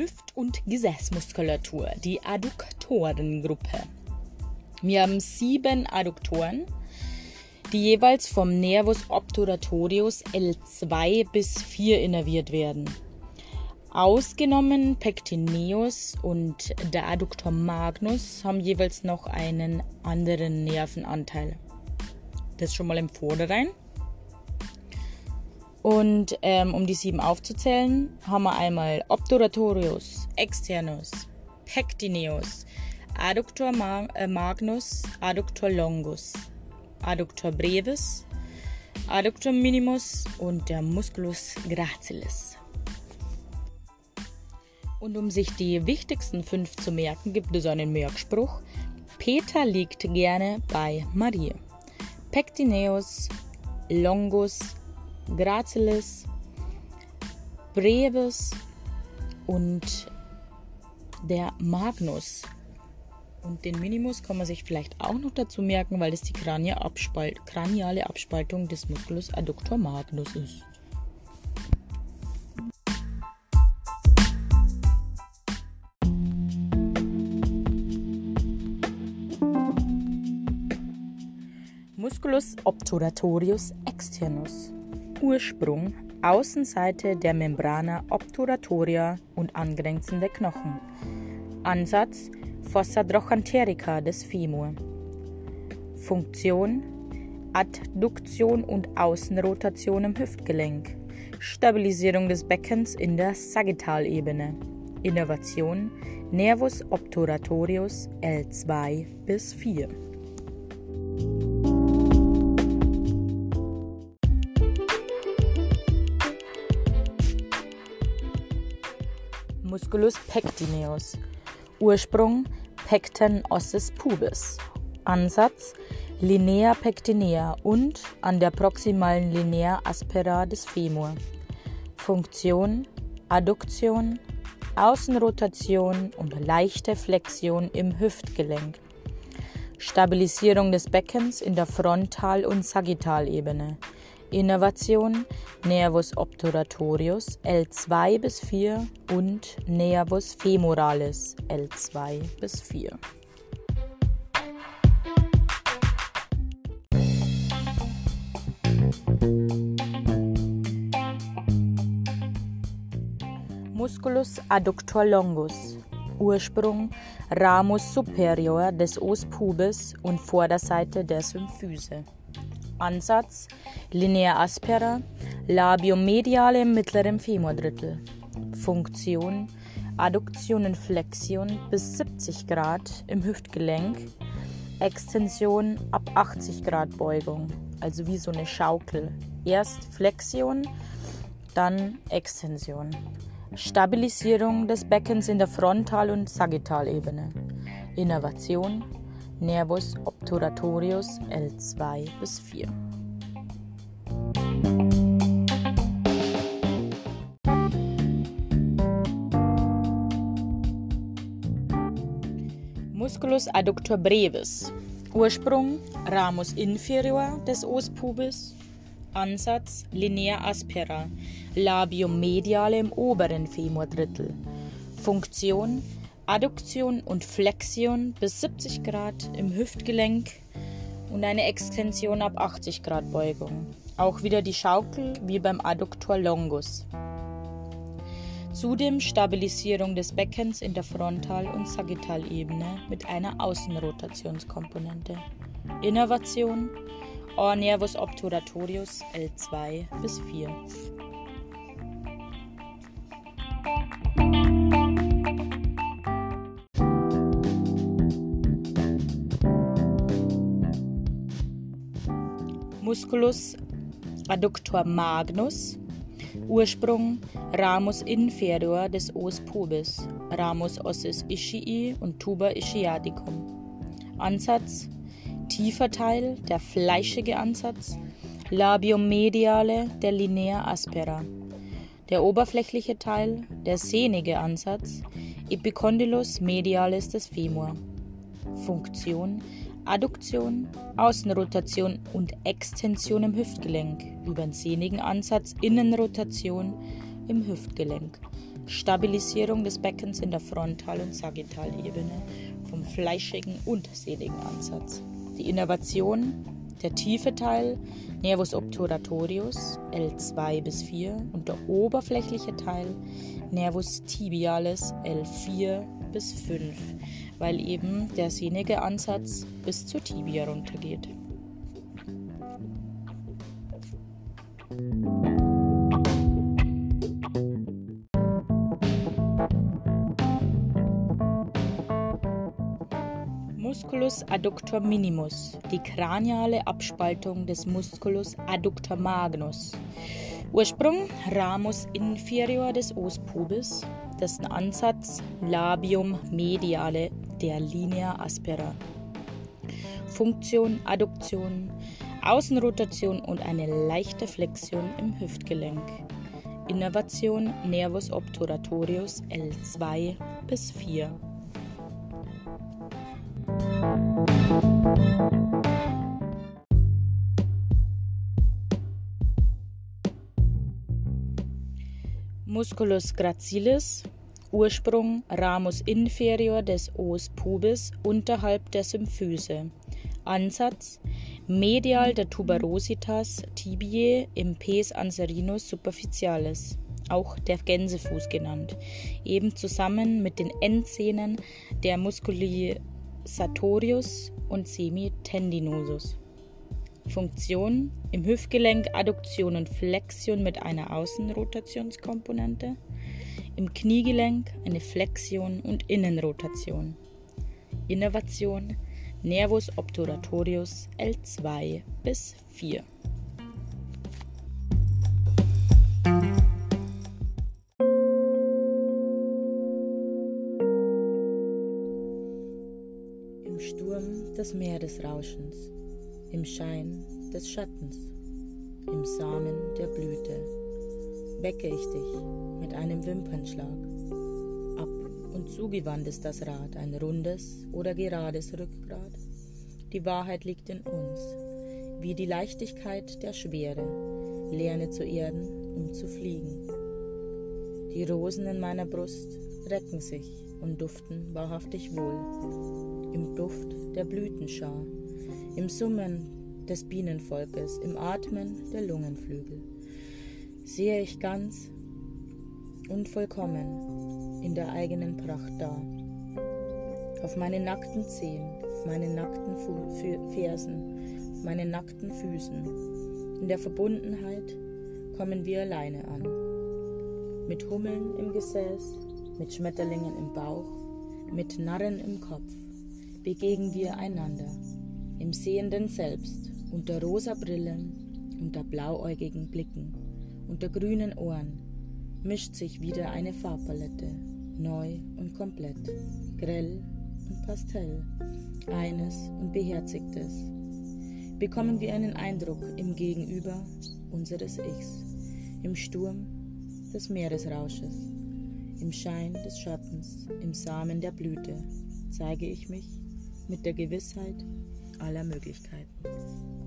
Hüft- und Gesäßmuskulatur, die Adduktorengruppe. Wir haben sieben Adduktoren, die jeweils vom Nervus obturatorius L2 bis 4 innerviert werden. Ausgenommen Pectineus und der Adduktor magnus haben jeweils noch einen anderen Nervenanteil. Das schon mal im Vorderrhein. Und ähm, um die sieben aufzuzählen, haben wir einmal Obturatorius, Externus, Pectineus, Adductor äh, magnus, Adductor longus, Adductor brevis, Adductor minimus und der Musculus gracilis. Und um sich die wichtigsten fünf zu merken, gibt es einen Merkspruch. Peter liegt gerne bei Marie. Pectineus, longus, gracilis, brevis und der Magnus. Und den Minimus kann man sich vielleicht auch noch dazu merken, weil das die kraniale Abspaltung des Musculus adductor magnus ist. Musculus obturatorius externus. Ursprung Außenseite der Membrana obturatoria und angrenzende Knochen. Ansatz Fossa trochanterica des Femur. Funktion Adduktion und Außenrotation im Hüftgelenk. Stabilisierung des Beckens in der Sagittalebene. Innovation Nervus obturatorius L2 bis 4. Musculus pectineus. Ursprung Pecten ossis pubis. Ansatz Linea pectinea und an der proximalen Linea aspera des Femur. Funktion Adduktion, Außenrotation und leichte Flexion im Hüftgelenk. Stabilisierung des Beckens in der Frontal- und Sagittalebene. Innervation Nervus obturatorius L2 bis 4 und Nervus femoralis L2 bis 4. Musculus adductor longus Ursprung Ramus superior des Os pubis und Vorderseite der Symphyse. Ansatz Linea aspera, Labium mediale im mittleren Femordrittel. Funktion Adduktion und Flexion bis 70 Grad im Hüftgelenk, Extension ab 80 Grad Beugung, also wie so eine Schaukel. Erst Flexion, dann Extension. Stabilisierung des Beckens in der Frontal- und Sagittalebene. Innervation Nervus obturatorius L2 bis 4. Musculus adductor brevis. Ursprung Ramus inferior des Os pubis. Ansatz Linea aspera. Labium mediale im oberen Femordrittel. Funktion Adduktion und Flexion bis 70 Grad im Hüftgelenk und eine Extension ab 80 Grad Beugung. Auch wieder die Schaukel wie beim Adduktor longus. Zudem Stabilisierung des Beckens in der Frontal- und Sagittalebene mit einer Außenrotationskomponente. Innervation Or nervus obturatorius L2 bis 4. Musculus adductor magnus, Ursprung Ramus inferior des Os pubis, Ramus ossis ischii und Tuba ischiaticum. Ansatz tiefer Teil, der fleischige Ansatz, Labium mediale der Linea aspera. Der oberflächliche Teil, der sehnige Ansatz, Epicondylus medialis des Femur. Funktion Adduktion, Außenrotation und Extension im Hüftgelenk, über den sehnigen Ansatz Innenrotation im Hüftgelenk, Stabilisierung des Beckens in der Frontal- und Sagittalebene vom fleischigen und seligen Ansatz. Die Innervation, der tiefe Teil, Nervus obturatorius, L2 bis 4 und der oberflächliche Teil, Nervus tibialis, L4 bis 5, weil eben der sehnige Ansatz bis zur Tibia runtergeht. Musculus adductor minimus, die kraniale Abspaltung des Musculus adductor magnus. Ursprung Ramus inferior des Os pubis, dessen Ansatz Labium mediale der Linea aspera. Funktion Adduktion, Außenrotation und eine leichte Flexion im Hüftgelenk. Innervation Nervus obturatorius L2 bis 4. Musculus gracilis, Ursprung Ramus inferior des Os pubis unterhalb der Symphyse. Ansatz medial der Tuberositas tibiae im Pes anserinus superficialis, auch der Gänsefuß genannt, eben zusammen mit den Endzähnen der Musculi sartorius und semitendinosus. Funktion im Hüftgelenk Adduktion und Flexion mit einer Außenrotationskomponente, im Kniegelenk eine Flexion und Innenrotation. Innervation Nervus obturatorius L2 bis 4. das Meer des Rauschens, im Schein des Schattens, im Samen der Blüte, wecke ich dich mit einem Wimpernschlag. Ab und zugewandt ist das Rad, ein rundes oder gerades Rückgrat. Die Wahrheit liegt in uns, wie die Leichtigkeit der Schwere, lerne zu erden, um zu fliegen. Die Rosen in meiner Brust recken sich und duften wahrhaftig wohl im Duft der Blütenschar, im Summen des Bienenvolkes, im Atmen der Lungenflügel. Sehe ich ganz und vollkommen in der eigenen Pracht da. Auf meinen nackten Zehen, auf meinen nackten Fu Fersen, auf meinen nackten Füßen. In der Verbundenheit kommen wir alleine an. Mit Hummeln im Gesäß, mit Schmetterlingen im Bauch, mit Narren im Kopf begegnen wir einander, im sehenden Selbst, unter rosa Brillen, unter blauäugigen Blicken, unter grünen Ohren, mischt sich wieder eine Farbpalette, neu und komplett, grell und pastell, eines und beherzigtes. Bekommen wir einen Eindruck im Gegenüber unseres Ichs, im Sturm des Meeresrausches, im Schein des Schattens, im Samen der Blüte, zeige ich mich mit der Gewissheit aller Möglichkeiten.